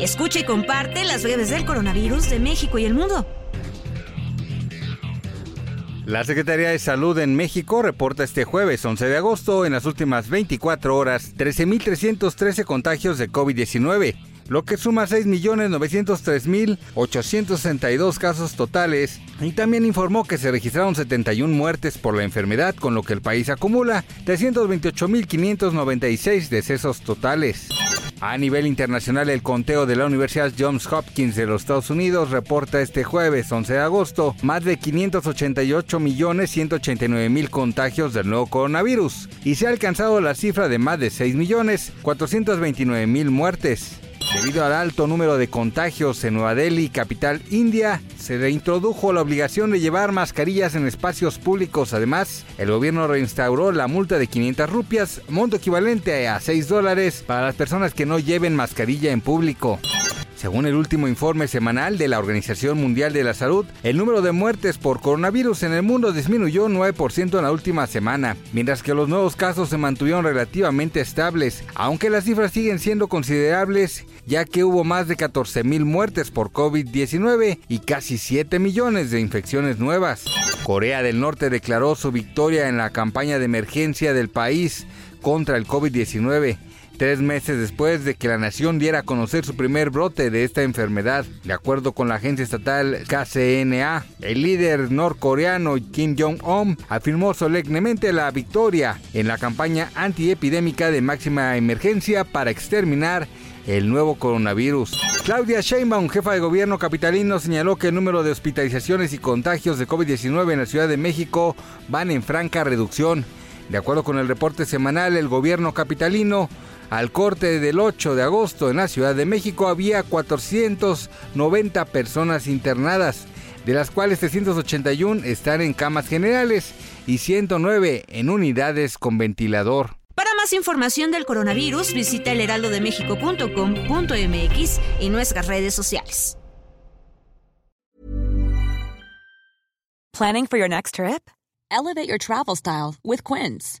Escucha y comparte las redes del coronavirus de México y el mundo. La Secretaría de Salud en México reporta este jueves 11 de agosto en las últimas 24 horas 13.313 contagios de COVID-19 lo que suma 6.903.862 casos totales, y también informó que se registraron 71 muertes por la enfermedad, con lo que el país acumula 328.596 decesos totales. A nivel internacional, el conteo de la Universidad Johns Hopkins de los Estados Unidos reporta este jueves 11 de agosto más de 588.189.000 contagios del nuevo coronavirus y se ha alcanzado la cifra de más de 6.429.000 muertes. Debido al alto número de contagios en Nueva Delhi, capital india, se reintrodujo la obligación de llevar mascarillas en espacios públicos. Además, el gobierno reinstauró la multa de 500 rupias, monto equivalente a 6 dólares, para las personas que no lleven mascarilla en público. Según el último informe semanal de la Organización Mundial de la Salud, el número de muertes por coronavirus en el mundo disminuyó 9% en la última semana, mientras que los nuevos casos se mantuvieron relativamente estables, aunque las cifras siguen siendo considerables, ya que hubo más de 14.000 muertes por COVID-19 y casi 7 millones de infecciones nuevas. Corea del Norte declaró su victoria en la campaña de emergencia del país contra el COVID-19 tres meses después de que la nación diera a conocer su primer brote de esta enfermedad. De acuerdo con la agencia estatal KCNA, el líder norcoreano Kim Jong-un afirmó solemnemente la victoria en la campaña antiepidémica de máxima emergencia para exterminar el nuevo coronavirus. Claudia Sheinbaum, jefa de gobierno capitalino, señaló que el número de hospitalizaciones y contagios de COVID-19 en la Ciudad de México van en franca reducción. De acuerdo con el reporte semanal, el gobierno capitalino al corte del 8 de agosto en la Ciudad de México había 490 personas internadas, de las cuales 381 están en camas generales y 109 en unidades con ventilador. Para más información del coronavirus, visita elheraldodemexico.com.mx y nuestras redes sociales. Planning for your next trip? Elevate your travel style with Quince.